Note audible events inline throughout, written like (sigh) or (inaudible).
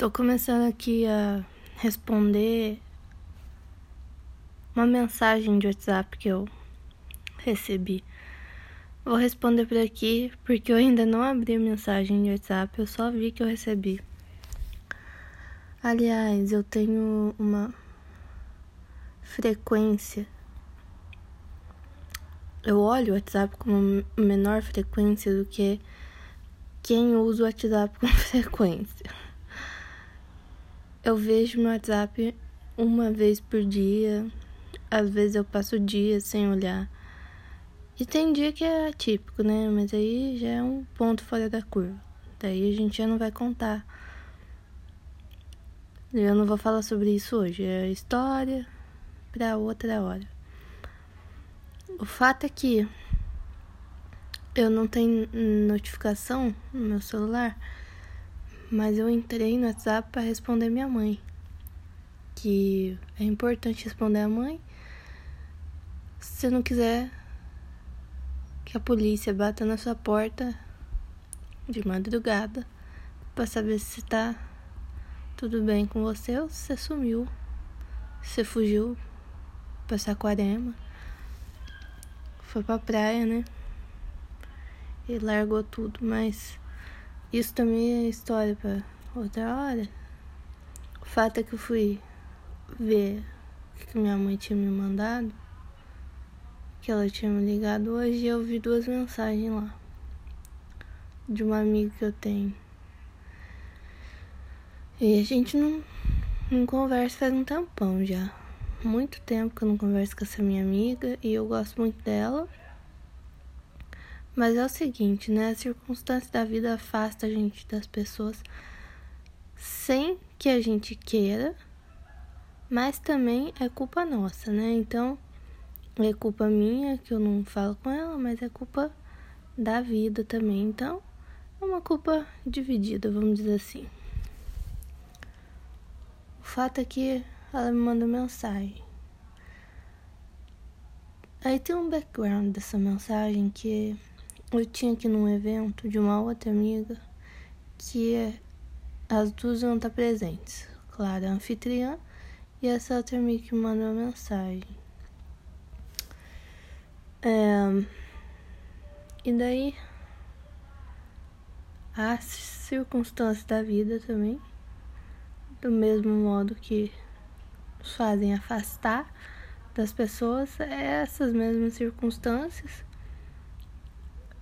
Tô começando aqui a responder uma mensagem de WhatsApp que eu recebi. Vou responder por aqui porque eu ainda não abri a mensagem de WhatsApp, eu só vi que eu recebi. Aliás, eu tenho uma frequência. Eu olho o WhatsApp com menor frequência do que quem usa o WhatsApp com (laughs) frequência. Eu vejo meu WhatsApp uma vez por dia. Às vezes eu passo o dia sem olhar. E tem dia que é atípico, né? Mas aí já é um ponto fora da curva. Daí a gente já não vai contar. Eu não vou falar sobre isso hoje. É história para outra hora. O fato é que eu não tenho notificação no meu celular mas eu entrei no WhatsApp para responder minha mãe. Que é importante responder a mãe. Se você não quiser que a polícia bata na sua porta de madrugada para saber se tá tudo bem com você ou se você sumiu. Se você fugiu pra Saquarema. Foi pra praia, né? E largou tudo, mas isso também é história para outra hora. O fato é que eu fui ver o que minha mãe tinha me mandado, que ela tinha me ligado hoje, e eu vi duas mensagens lá de uma amiga que eu tenho. E a gente não, não conversa faz um tempão já. Muito tempo que eu não converso com essa minha amiga e eu gosto muito dela. Mas é o seguinte, né? A circunstância da vida afasta a gente das pessoas sem que a gente queira, mas também é culpa nossa, né? Então, é culpa minha que eu não falo com ela, mas é culpa da vida também. Então, é uma culpa dividida, vamos dizer assim. O fato é que ela me manda mensagem. Aí tem um background dessa mensagem que eu tinha aqui num evento de uma outra amiga que as duas iam estar presentes. Claro, a anfitriã e essa outra amiga que mandou a mensagem. É, e daí, as circunstâncias da vida também, do mesmo modo que nos fazem afastar das pessoas, é essas mesmas circunstâncias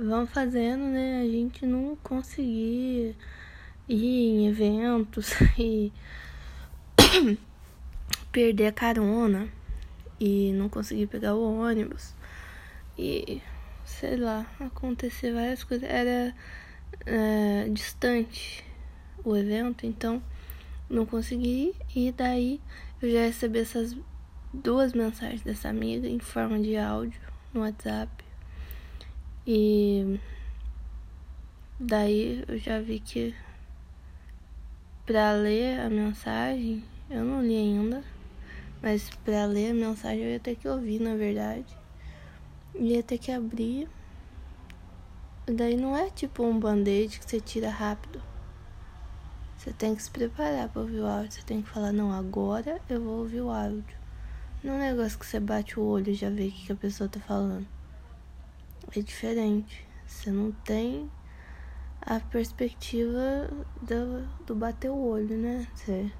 vão fazendo, né, a gente não conseguir ir em eventos (laughs) e (coughs) perder a carona e não conseguir pegar o ônibus e sei lá, acontecer várias coisas. Era é, distante o evento, então não consegui e daí eu já recebi essas duas mensagens dessa amiga em forma de áudio no WhatsApp e daí eu já vi que para ler a mensagem, eu não li ainda, mas para ler a mensagem eu ia ter que ouvir, na verdade. Ia ter que abrir. Daí não é tipo um band-aid que você tira rápido. Você tem que se preparar para ouvir o áudio. Você tem que falar, não, agora eu vou ouvir o áudio. Não é um negócio que você bate o olho e já vê o que a pessoa tá falando é diferente. Você não tem a perspectiva do, do bater o olho, né? Você,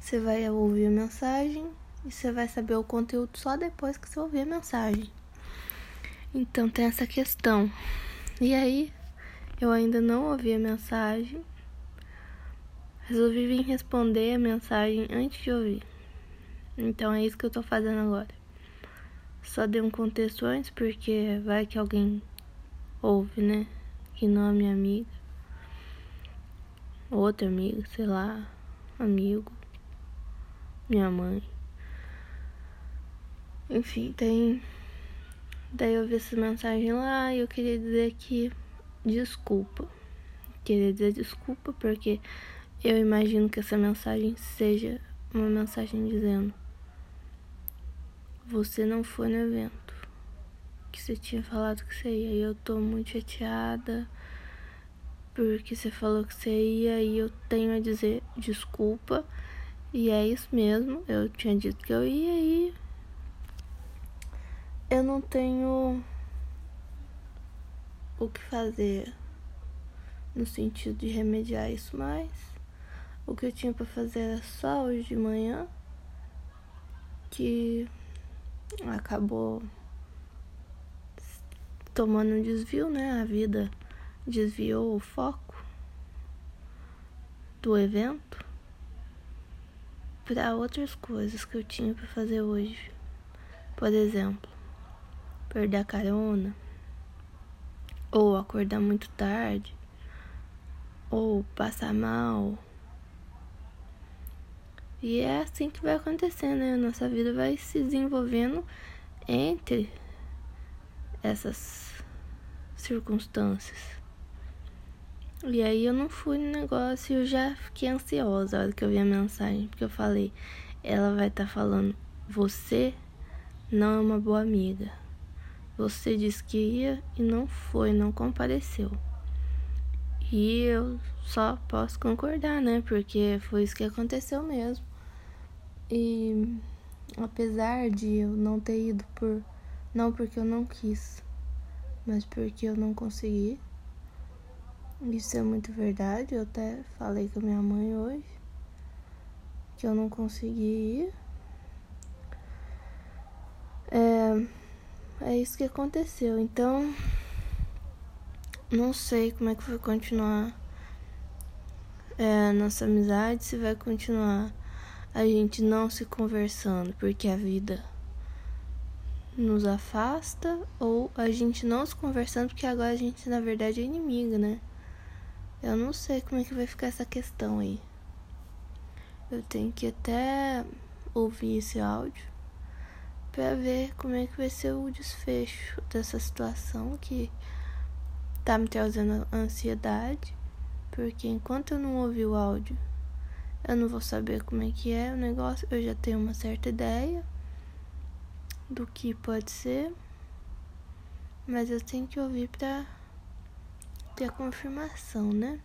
você vai ouvir a mensagem e você vai saber o conteúdo só depois que você ouvir a mensagem. Então tem essa questão. E aí, eu ainda não ouvi a mensagem. Resolvi vir responder a mensagem antes de ouvir. Então é isso que eu tô fazendo agora. Só dei um contexto antes porque vai que alguém ouve, né? Que não é minha amiga. Outra amiga, sei lá, amigo, minha mãe. Enfim, tem. Daí eu vi essa mensagem lá e eu queria dizer que desculpa. Queria dizer desculpa porque eu imagino que essa mensagem seja uma mensagem dizendo você não foi no evento que você tinha falado que você ia. E eu tô muito chateada. porque você falou que você ia e eu tenho a dizer desculpa. E é isso mesmo, eu tinha dito que eu ia e eu não tenho o que fazer no sentido de remediar isso mais. O que eu tinha para fazer era só hoje de manhã, que acabou tomando um desvio, né? A vida desviou o foco do evento para outras coisas que eu tinha para fazer hoje. Por exemplo, perder a carona, ou acordar muito tarde, ou passar mal. E é assim que vai acontecendo, né? Nossa vida vai se desenvolvendo entre essas circunstâncias. E aí eu não fui no negócio e eu já fiquei ansiosa a hora que eu vi a mensagem, porque eu falei, ela vai estar tá falando, você não é uma boa amiga. Você disse que ia e não foi, não compareceu. E eu só posso concordar, né? Porque foi isso que aconteceu mesmo. E apesar de eu não ter ido por não porque eu não quis, mas porque eu não consegui. Isso é muito verdade. Eu até falei com a minha mãe hoje que eu não consegui ir. É, é isso que aconteceu. Então, não sei como é que vai continuar é, nossa amizade, se vai continuar a gente não se conversando, porque a vida nos afasta, ou a gente não se conversando, porque agora a gente na verdade é inimigo, né? Eu não sei como é que vai ficar essa questão aí. Eu tenho que até ouvir esse áudio para ver como é que vai ser o desfecho dessa situação que tá me trazendo ansiedade, porque enquanto eu não ouvir o áudio, eu não vou saber como é que é o negócio, eu já tenho uma certa ideia do que pode ser, mas eu tenho que ouvir para ter a confirmação, né?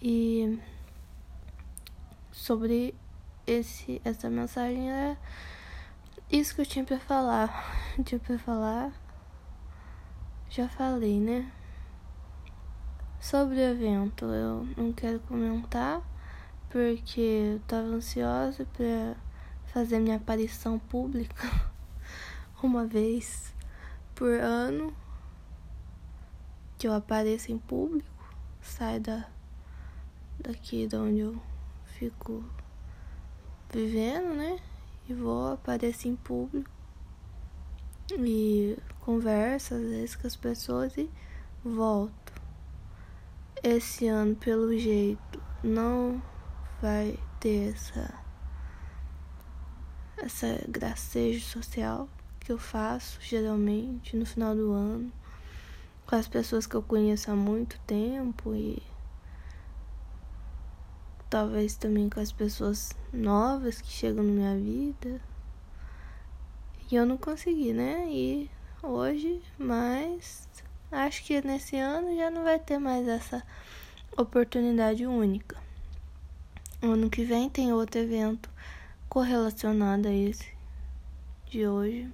E sobre esse essa mensagem é isso que eu tinha para falar. (laughs) tinha para falar. Já falei, né? Sobre o evento, eu não quero comentar porque eu tava ansiosa para fazer minha aparição pública (laughs) uma vez por ano que eu apareça em público, sai da daqui de onde eu fico vivendo, né? e vou, aparecer em público e converso às vezes com as pessoas e volto. Esse ano, pelo jeito, não vai ter essa essa gracejo social que eu faço geralmente no final do ano com as pessoas que eu conheço há muito tempo e talvez também com as pessoas novas que chegam na minha vida. E eu não consegui, né? E hoje, mas acho que nesse ano já não vai ter mais essa oportunidade única. Ano que vem tem outro evento correlacionado a esse de hoje.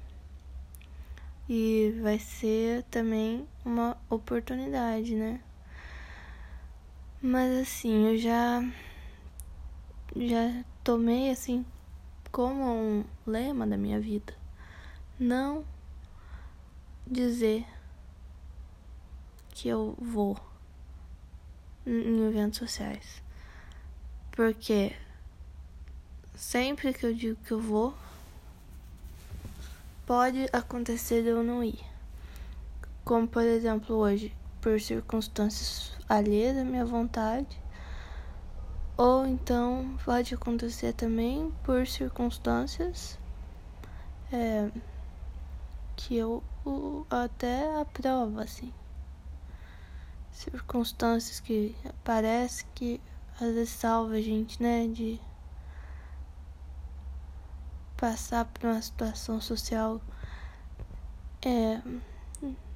E vai ser também uma oportunidade, né? Mas assim, eu já já tomei assim como um lema da minha vida. Não dizer que eu vou em eventos sociais. Porque sempre que eu digo que eu vou, pode acontecer de eu não ir. Como por exemplo hoje, por circunstâncias alheias à minha vontade, ou então pode acontecer também por circunstâncias é, que eu até aprovo, assim. Circunstâncias que parece que às vezes salva a gente, né? De passar por uma situação social é,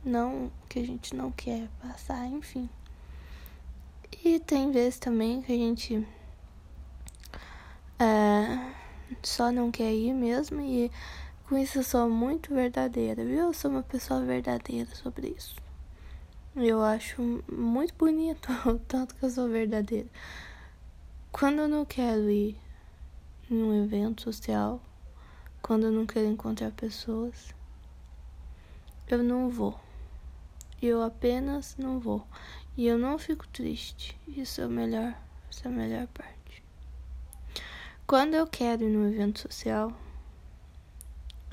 não que a gente não quer passar, enfim. E tem vezes também que a gente é, só não quer ir mesmo. E com isso eu sou muito verdadeira, viu? Eu sou uma pessoa verdadeira sobre isso. Eu acho muito bonito (laughs) o tanto que eu sou verdadeira. Quando eu não quero ir em um evento social, quando eu não quero encontrar pessoas, eu não vou. Eu apenas não vou. E eu não fico triste. Isso é o melhor, isso é a melhor parte. Quando eu quero ir num evento social,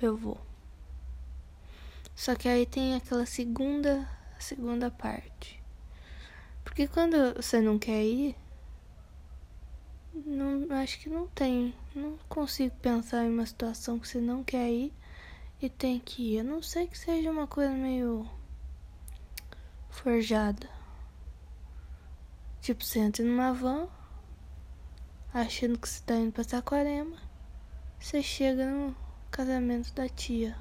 eu vou. Só que aí tem aquela segunda segunda parte. Porque quando você não quer ir, não, acho que não tem. Não consigo pensar em uma situação que você não quer ir e tem que ir. A não sei que seja uma coisa meio forjada. Tipo, você entra numa van, achando que você tá indo pra Saquarema, você chega no casamento da tia.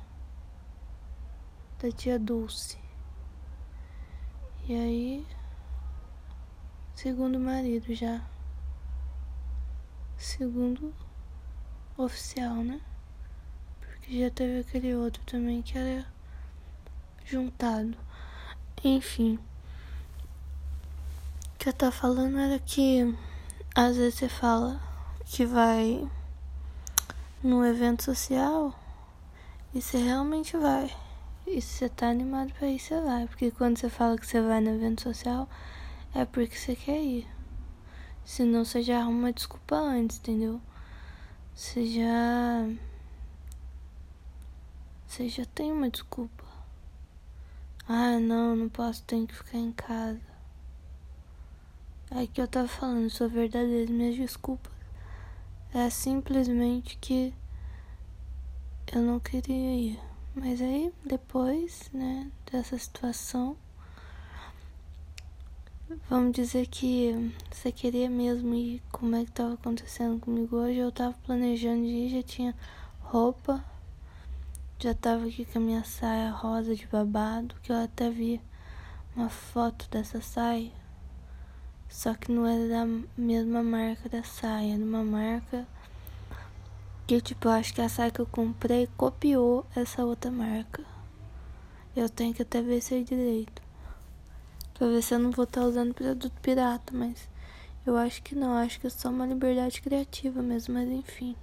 Da tia Dulce. E aí, segundo marido já. Segundo oficial, né? Porque já teve aquele outro também que era juntado. Enfim. O que eu tava falando era que às vezes você fala que vai num evento social e você realmente vai. E se você tá animado pra ir, você vai. Porque quando você fala que você vai no evento social, é porque você quer ir. Senão você já arruma uma desculpa antes, entendeu? Você já. Você já tem uma desculpa. Ah, não, não posso, tenho que ficar em casa. É que eu tava falando, sou verdadeira, minhas desculpas. É simplesmente que eu não queria ir. Mas aí, depois, né, dessa situação, vamos dizer que você queria mesmo ir, como é que tava acontecendo comigo hoje, eu tava planejando ir, já tinha roupa, já tava aqui com a minha saia rosa de babado, que eu até vi uma foto dessa saia, só que não era da mesma marca da saia, era uma marca que tipo, eu acho que a saia que eu comprei copiou essa outra marca. Eu tenho que até ver se é direito. Se eu não vou estar tá usando produto pirata, mas eu acho que não, acho que é só uma liberdade criativa mesmo, mas enfim.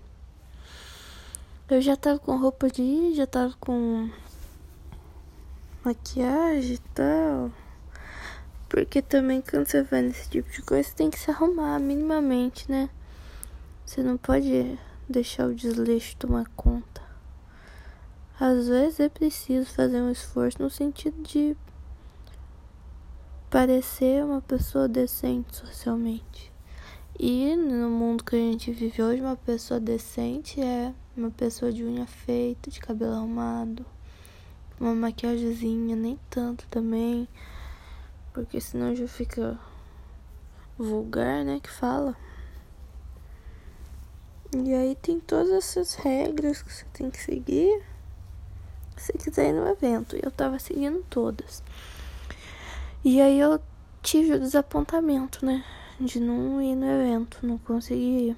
Eu já tava com roupa de ir, já tava com maquiagem e tal. Porque também quando você vai nesse tipo de coisa, você tem que se arrumar minimamente, né? Você não pode deixar o desleixo tomar conta. Às vezes é preciso fazer um esforço no sentido de parecer uma pessoa decente socialmente. E no mundo que a gente vive hoje, uma pessoa decente é uma pessoa de unha feita, de cabelo arrumado, uma maquiagemzinha, nem tanto também, porque senão já fica vulgar, né? Que fala. E aí tem todas essas regras que você tem que seguir se quiser ir no evento. Eu tava seguindo todas. E aí eu tive o desapontamento, né? De não ir no evento, não consegui ir.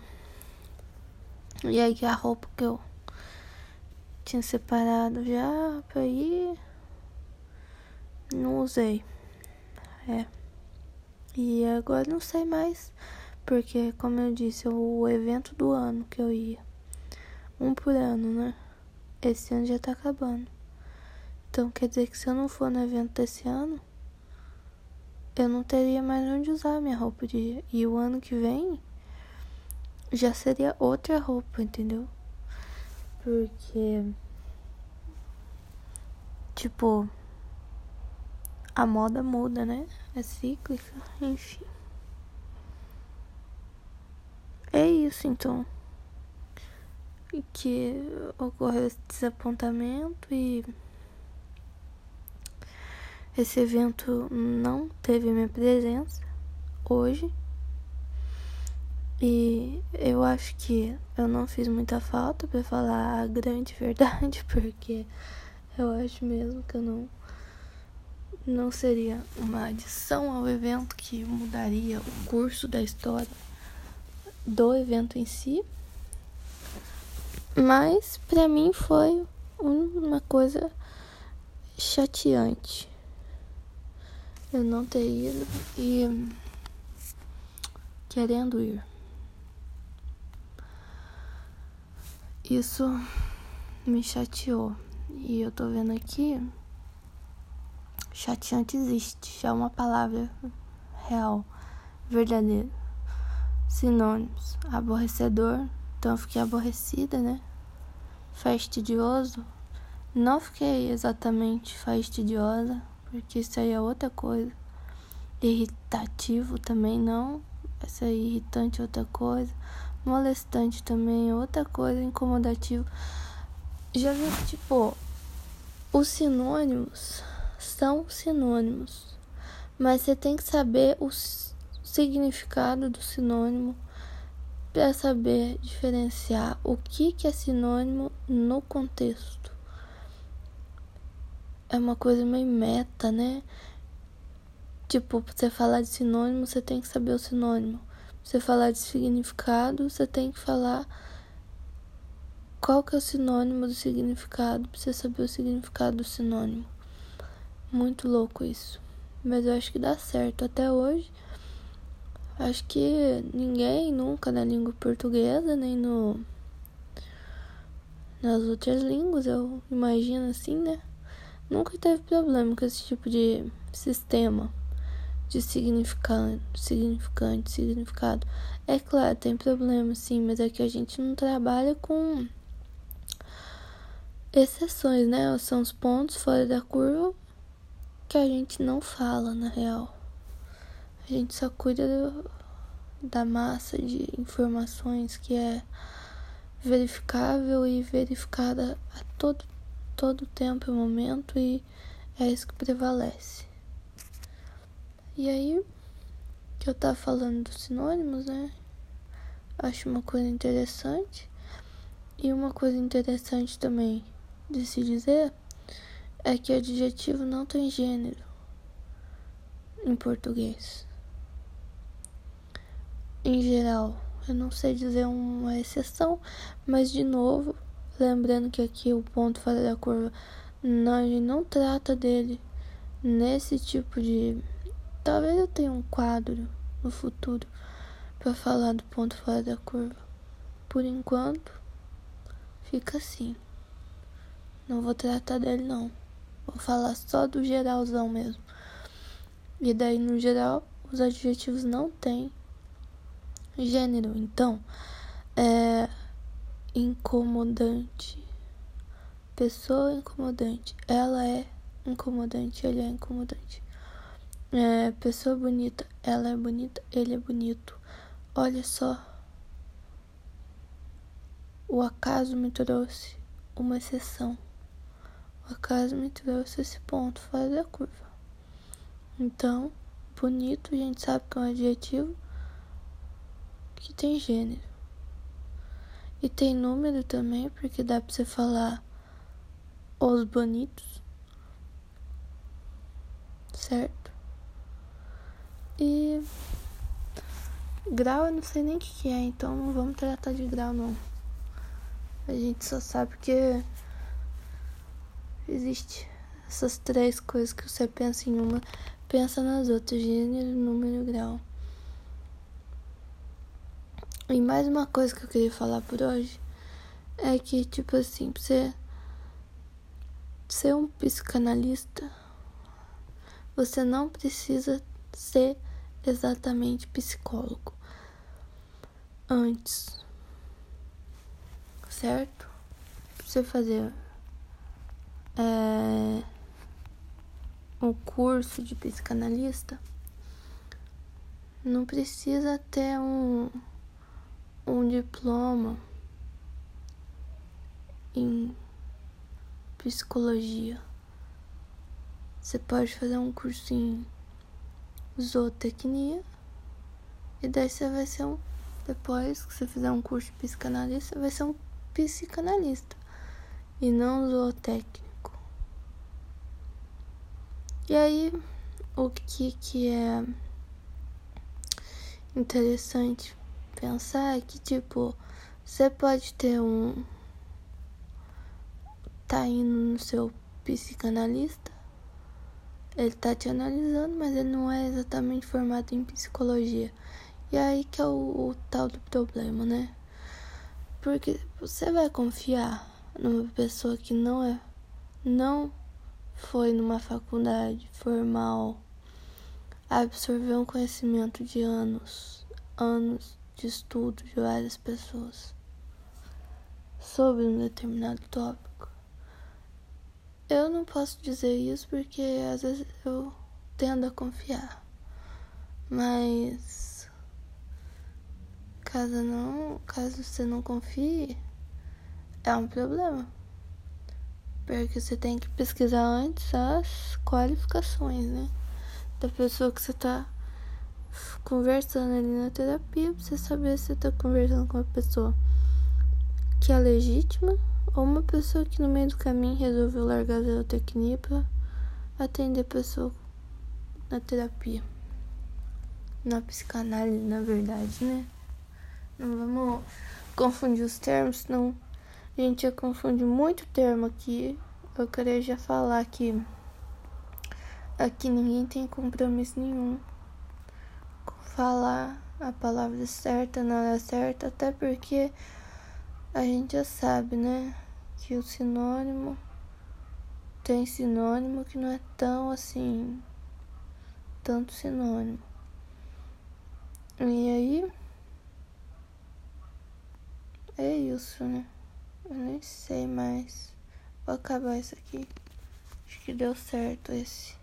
E aí a roupa que eu tinha separado já pra ir, não usei. É. E agora não sei mais porque, como eu disse, o evento do ano que eu ia. Um por ano, né? Esse ano já tá acabando. Então quer dizer que se eu não for no evento desse ano, eu não teria mais onde usar minha roupa de. E o ano que vem já seria outra roupa, entendeu? Porque. Tipo. A moda muda, né? É cíclica, enfim. É isso então. Que ocorreu esse desapontamento e esse evento não teve minha presença hoje. E eu acho que eu não fiz muita falta para falar a grande (laughs) verdade, porque eu acho mesmo que eu não não seria uma adição ao evento que mudaria o curso da história do evento em si, mas para mim foi uma coisa chateante eu não ter ido e querendo ir. Isso me chateou. E eu tô vendo aqui. Chateante existe, já é uma palavra real, verdadeira. Sinônimos: aborrecedor, então eu fiquei aborrecida, né? Fastidioso, não fiquei exatamente fastidiosa, porque isso aí é outra coisa. Irritativo também não, essa aí irritante é outra coisa. Molestante também é outra coisa, incomodativo. Já vi que, tipo, os sinônimos são sinônimos, mas você tem que saber o significado do sinônimo para saber diferenciar o que, que é sinônimo no contexto. É uma coisa meio meta, né? Tipo, pra você falar de sinônimo, você tem que saber o sinônimo. Pra você falar de significado, você tem que falar qual que é o sinônimo do significado, pra você saber o significado do sinônimo. Muito louco isso. Mas eu acho que dá certo até hoje. Acho que ninguém nunca na língua portuguesa, nem no nas outras línguas, eu imagino assim, né? Nunca teve problema com esse tipo de sistema de significante, significante, significado. É claro, tem problema sim, mas é que a gente não trabalha com exceções, né? São os pontos fora da curva que a gente não fala na real. A gente só cuida do, da massa de informações que é verificável e verificada a todo todo tempo e momento e é isso que prevalece. E aí, que eu tava falando dos sinônimos, né? Acho uma coisa interessante. E uma coisa interessante também de se dizer é que adjetivo não tem gênero em português. Em geral, eu não sei dizer uma exceção, mas de novo, lembrando que aqui o ponto fora da curva, não, a gente não trata dele nesse tipo de Talvez eu tenha um quadro no futuro para falar do ponto fora da curva. Por enquanto, fica assim. Não vou tratar dele não. Vou falar só do geralzão mesmo. E daí no geral, os adjetivos não têm gênero. Então, é incomodante. Pessoa incomodante. Ela é incomodante, ele é incomodante. É, pessoa bonita, ela é bonita, ele é bonito. Olha só. O acaso me trouxe uma exceção. O acaso me trouxe esse ponto fora da curva. Então, bonito, a gente sabe que é um adjetivo que tem gênero. E tem número também, porque dá pra você falar os bonitos. Certo? E grau eu não sei nem o que, que é, então não vamos tratar de grau não. A gente só sabe que existe essas três coisas que você pensa em uma, pensa nas outras, gênero, número e grau. E mais uma coisa que eu queria falar por hoje é que, tipo assim, você ser um psicanalista, você não precisa ser exatamente psicólogo antes, certo? Pra você fazer é, um curso de psicanalista, não precisa ter um, um diploma em psicologia. Você pode fazer um curso em zootecnia. E daí você vai ser um. Depois que você fizer um curso de psicanalista, vai ser um psicanalista e não zootécnico. E aí, o que, que é interessante pensar é que, tipo, você pode ter um. tá indo no seu psicanalista, ele tá te analisando, mas ele não é exatamente formado em psicologia. E aí que é o, o tal do problema, né? Porque você vai confiar numa pessoa que não é. não foi numa faculdade formal, absorveu um conhecimento de anos, anos de estudo de várias pessoas sobre um determinado tópico. Eu não posso dizer isso porque às vezes eu tendo a confiar, mas caso não, caso você não confie, é um problema. Porque você tem que pesquisar antes as qualificações, né? Da pessoa que você tá conversando ali na terapia você saber se tá conversando com uma pessoa que é legítima ou uma pessoa que no meio do caminho resolveu largar a zootecnia pra atender a pessoa na terapia. Na psicanálise, na verdade, né? Não vamos confundir os termos, senão a gente já confunde muito termo aqui. Eu queria já falar que aqui ninguém tem compromisso nenhum falar a palavra certa na hora certa, até porque a gente já sabe, né? Que o sinônimo tem sinônimo que não é tão assim, tanto sinônimo. E aí, é isso, né? Eu nem sei mais. Vou acabar isso aqui. Acho que deu certo esse.